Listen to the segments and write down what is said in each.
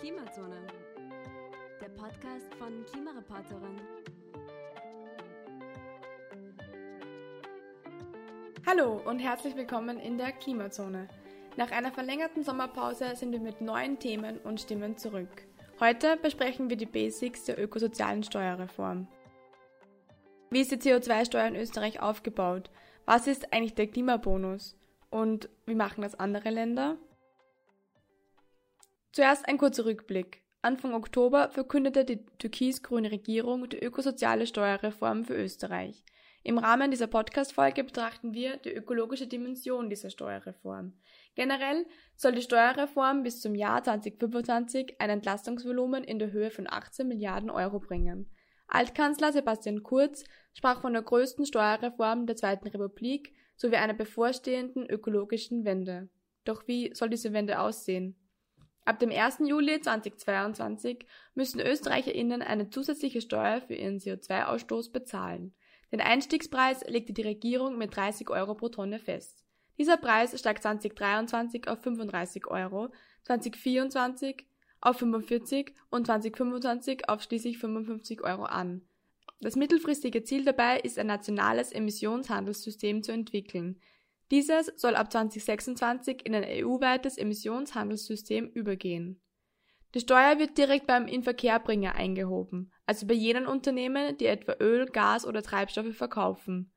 Klimazone, der Podcast von Klimareporterin. Hallo und herzlich willkommen in der Klimazone. Nach einer verlängerten Sommerpause sind wir mit neuen Themen und Stimmen zurück. Heute besprechen wir die Basics der ökosozialen Steuerreform. Wie ist die CO2-Steuer in Österreich aufgebaut? Was ist eigentlich der Klimabonus? Und wie machen das andere Länder? Zuerst ein kurzer Rückblick. Anfang Oktober verkündete die türkis-grüne Regierung die ökosoziale Steuerreform für Österreich. Im Rahmen dieser Podcast-Folge betrachten wir die ökologische Dimension dieser Steuerreform. Generell soll die Steuerreform bis zum Jahr 2025 ein Entlastungsvolumen in der Höhe von 18 Milliarden Euro bringen. Altkanzler Sebastian Kurz sprach von der größten Steuerreform der Zweiten Republik sowie einer bevorstehenden ökologischen Wende. Doch wie soll diese Wende aussehen? Ab dem 1. Juli 2022 müssen ÖsterreicherInnen eine zusätzliche Steuer für ihren CO2-Ausstoß bezahlen. Den Einstiegspreis legte die Regierung mit 30 Euro pro Tonne fest. Dieser Preis steigt 2023 auf 35 Euro, 2024 auf 45 und 2025 auf schließlich 55 Euro an. Das mittelfristige Ziel dabei ist ein nationales Emissionshandelssystem zu entwickeln, dieses soll ab 2026 in ein EU-weites Emissionshandelssystem übergehen. Die Steuer wird direkt beim Inverkehrbringer eingehoben, also bei jenen Unternehmen, die etwa Öl, Gas oder Treibstoffe verkaufen.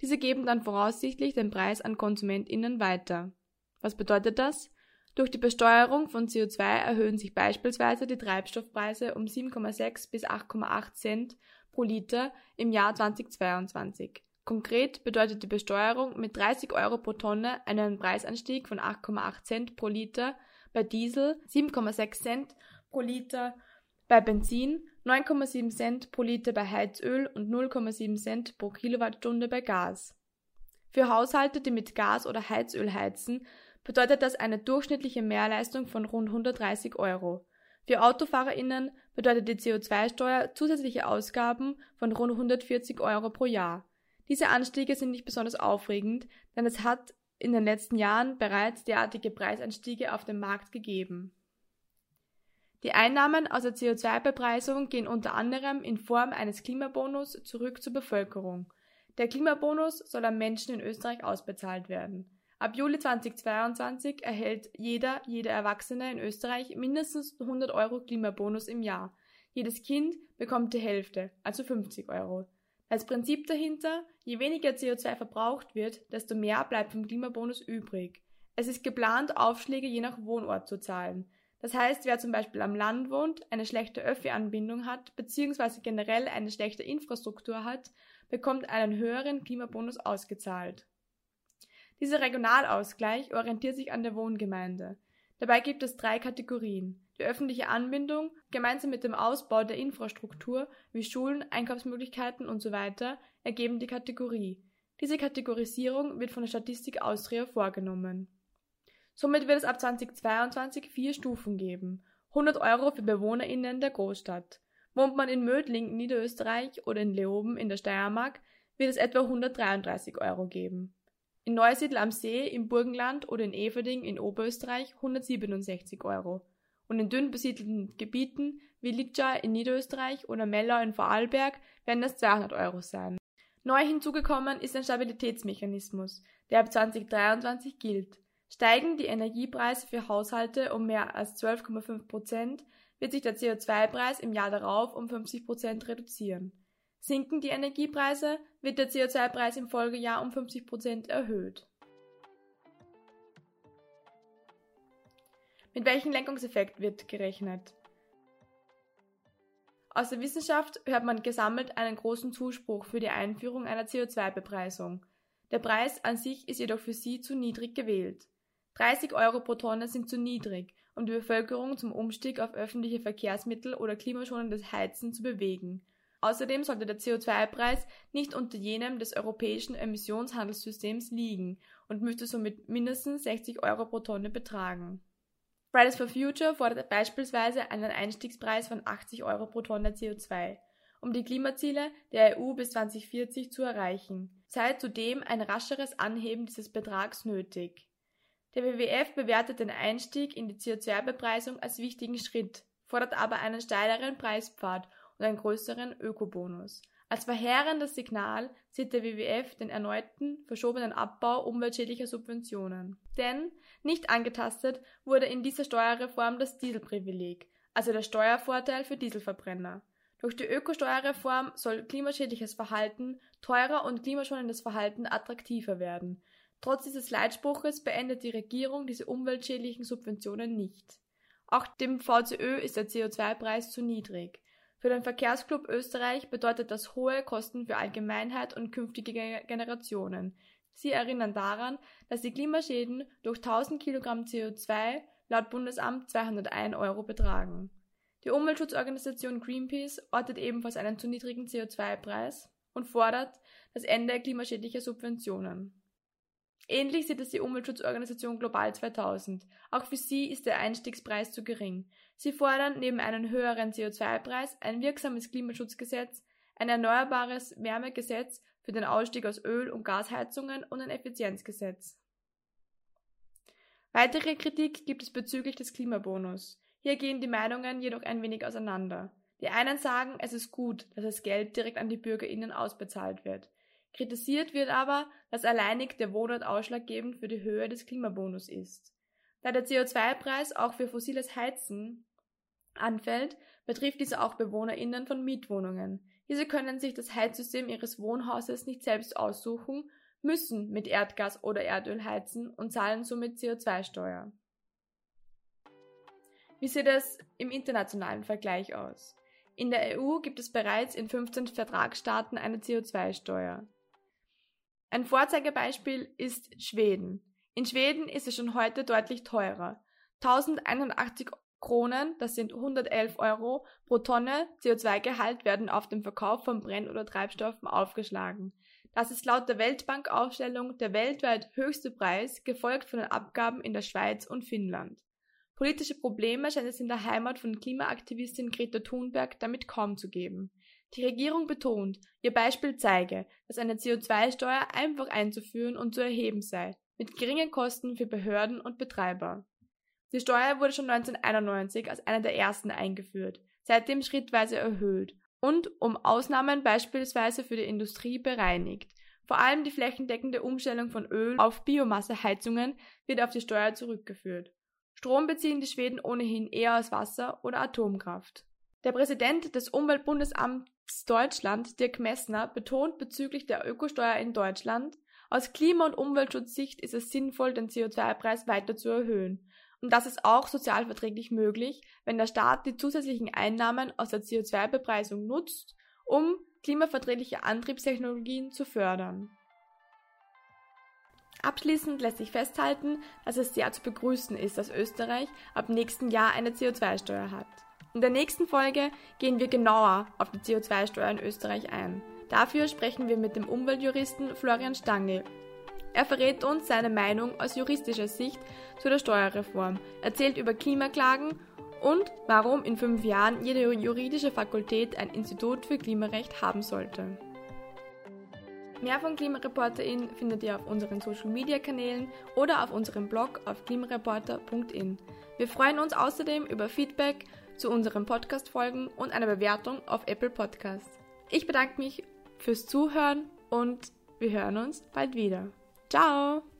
Diese geben dann voraussichtlich den Preis an KonsumentInnen weiter. Was bedeutet das? Durch die Besteuerung von CO2 erhöhen sich beispielsweise die Treibstoffpreise um 7,6 bis 8,8 Cent pro Liter im Jahr 2022. Konkret bedeutet die Besteuerung mit 30 Euro pro Tonne einen Preisanstieg von 8,8 Cent pro Liter bei Diesel, 7,6 Cent pro Liter bei Benzin, 9,7 Cent pro Liter bei Heizöl und 0,7 Cent pro Kilowattstunde bei Gas. Für Haushalte, die mit Gas oder Heizöl heizen, bedeutet das eine durchschnittliche Mehrleistung von rund 130 Euro. Für AutofahrerInnen bedeutet die CO2-Steuer zusätzliche Ausgaben von rund 140 Euro pro Jahr. Diese Anstiege sind nicht besonders aufregend, denn es hat in den letzten Jahren bereits derartige Preisanstiege auf dem Markt gegeben. Die Einnahmen aus der CO2-Bepreisung gehen unter anderem in Form eines Klimabonus zurück zur Bevölkerung. Der Klimabonus soll an Menschen in Österreich ausbezahlt werden. Ab Juli 2022 erhält jeder, jede Erwachsene in Österreich mindestens 100 Euro Klimabonus im Jahr. Jedes Kind bekommt die Hälfte, also 50 Euro. Als Prinzip dahinter, je weniger CO2 verbraucht wird, desto mehr bleibt vom Klimabonus übrig. Es ist geplant, Aufschläge je nach Wohnort zu zahlen. Das heißt, wer zum Beispiel am Land wohnt, eine schlechte Öffi-Anbindung hat, beziehungsweise generell eine schlechte Infrastruktur hat, bekommt einen höheren Klimabonus ausgezahlt. Dieser Regionalausgleich orientiert sich an der Wohngemeinde. Dabei gibt es drei Kategorien. Die öffentliche Anbindung, gemeinsam mit dem Ausbau der Infrastruktur wie Schulen, Einkaufsmöglichkeiten usw. ergeben die Kategorie. Diese Kategorisierung wird von der Statistik Austria vorgenommen. Somit wird es ab 2022 vier Stufen geben. 100 Euro für BewohnerInnen der Großstadt. Wohnt man in Mödling, Niederösterreich oder in Leoben in der Steiermark, wird es etwa 133 Euro geben. In Neusiedl am See im Burgenland oder in Everding in Oberösterreich 167 Euro und in dünn besiedelten Gebieten wie Litscha in Niederösterreich oder Mellau in Vorarlberg werden es 200 Euro sein. Neu hinzugekommen ist ein Stabilitätsmechanismus, der ab 2023 gilt. Steigen die Energiepreise für Haushalte um mehr als 12,5 Prozent, wird sich der CO2-Preis im Jahr darauf um 50 Prozent reduzieren. Sinken die Energiepreise, wird der CO2-Preis im Folgejahr um 50 Prozent erhöht. Mit welchem Lenkungseffekt wird gerechnet? Aus der Wissenschaft hört man gesammelt einen großen Zuspruch für die Einführung einer CO2-Bepreisung. Der Preis an sich ist jedoch für sie zu niedrig gewählt. 30 Euro pro Tonne sind zu niedrig, um die Bevölkerung zum Umstieg auf öffentliche Verkehrsmittel oder klimaschonendes Heizen zu bewegen. Außerdem sollte der CO2-Preis nicht unter jenem des europäischen Emissionshandelssystems liegen und müsste somit mindestens 60 Euro pro Tonne betragen. Fridays for Future fordert beispielsweise einen Einstiegspreis von 80 Euro pro Tonne CO2, um die Klimaziele der EU bis 2040 zu erreichen. Sei zudem ein rascheres Anheben dieses Betrags nötig. Der WWF bewertet den Einstieg in die CO2-Bepreisung als wichtigen Schritt, fordert aber einen steileren Preispfad und einen größeren Ökobonus. Als verheerendes Signal sieht der WWF den erneuten, verschobenen Abbau umweltschädlicher Subventionen. Denn nicht angetastet wurde in dieser Steuerreform das Dieselprivileg, also der Steuervorteil für Dieselverbrenner. Durch die Ökosteuerreform soll klimaschädliches Verhalten teurer und klimaschonendes Verhalten attraktiver werden. Trotz dieses Leitspruches beendet die Regierung diese umweltschädlichen Subventionen nicht. Auch dem VCÖ ist der CO2-Preis zu niedrig. Für den Verkehrsclub Österreich bedeutet das hohe Kosten für Allgemeinheit und künftige Generationen. Sie erinnern daran, dass die Klimaschäden durch 1000 Kilogramm CO2 laut Bundesamt 201 Euro betragen. Die Umweltschutzorganisation Greenpeace ortet ebenfalls einen zu niedrigen CO2-Preis und fordert das Ende klimaschädlicher Subventionen. Ähnlich sieht es die Umweltschutzorganisation Global 2000. Auch für sie ist der Einstiegspreis zu gering. Sie fordern neben einem höheren CO2-Preis ein wirksames Klimaschutzgesetz, ein erneuerbares Wärmegesetz für den Ausstieg aus Öl- und Gasheizungen und ein Effizienzgesetz. Weitere Kritik gibt es bezüglich des Klimabonus. Hier gehen die Meinungen jedoch ein wenig auseinander. Die einen sagen, es ist gut, dass das Geld direkt an die BürgerInnen ausbezahlt wird. Kritisiert wird aber, dass alleinig der Wohnort ausschlaggebend für die Höhe des Klimabonus ist. Da der CO2-Preis auch für fossiles Heizen anfällt, betrifft dieser auch BewohnerInnen von Mietwohnungen. Diese können sich das Heizsystem ihres Wohnhauses nicht selbst aussuchen, müssen mit Erdgas oder Erdöl heizen und zahlen somit CO2-Steuer. Wie sieht es im internationalen Vergleich aus? In der EU gibt es bereits in 15 Vertragsstaaten eine CO2-Steuer. Ein Vorzeigebeispiel ist Schweden. In Schweden ist es schon heute deutlich teurer. 1180 Kronen, das sind 111 Euro pro Tonne CO2-Gehalt werden auf dem Verkauf von Brenn- oder Treibstoffen aufgeschlagen. Das ist laut der Weltbank-Aufstellung der weltweit höchste Preis, gefolgt von den Abgaben in der Schweiz und Finnland. Politische Probleme scheint es in der Heimat von Klimaaktivistin Greta Thunberg damit kaum zu geben. Die Regierung betont, ihr Beispiel zeige, dass eine CO2-Steuer einfach einzuführen und zu erheben sei, mit geringen Kosten für Behörden und Betreiber. Die Steuer wurde schon 1991 als eine der ersten eingeführt, seitdem schrittweise erhöht und um Ausnahmen beispielsweise für die Industrie bereinigt. Vor allem die flächendeckende Umstellung von Öl auf Biomasseheizungen wird auf die Steuer zurückgeführt. Strom beziehen die Schweden ohnehin eher aus Wasser oder Atomkraft. Der Präsident des Umweltbundesamts Deutschland, Dirk Messner, betont bezüglich der Ökosteuer in Deutschland, aus Klima- und Umweltschutzsicht ist es sinnvoll, den CO2-Preis weiter zu erhöhen. Und das ist auch sozialverträglich möglich, wenn der Staat die zusätzlichen Einnahmen aus der CO2-Bepreisung nutzt, um klimaverträgliche Antriebstechnologien zu fördern. Abschließend lässt sich festhalten, dass es sehr zu begrüßen ist, dass Österreich ab nächsten Jahr eine CO2-Steuer hat. In der nächsten Folge gehen wir genauer auf die CO2-Steuer in Österreich ein. Dafür sprechen wir mit dem Umweltjuristen Florian Stangl. Er verrät uns seine Meinung aus juristischer Sicht zu der Steuerreform, erzählt über Klimaklagen und warum in fünf Jahren jede juridische Fakultät ein Institut für Klimarecht haben sollte. Mehr von KlimareporterIn findet ihr auf unseren Social Media Kanälen oder auf unserem Blog auf klimareporter.in. Wir freuen uns außerdem über Feedback zu unseren Podcast-Folgen und eine Bewertung auf Apple Podcasts. Ich bedanke mich fürs Zuhören und wir hören uns bald wieder. Ciao!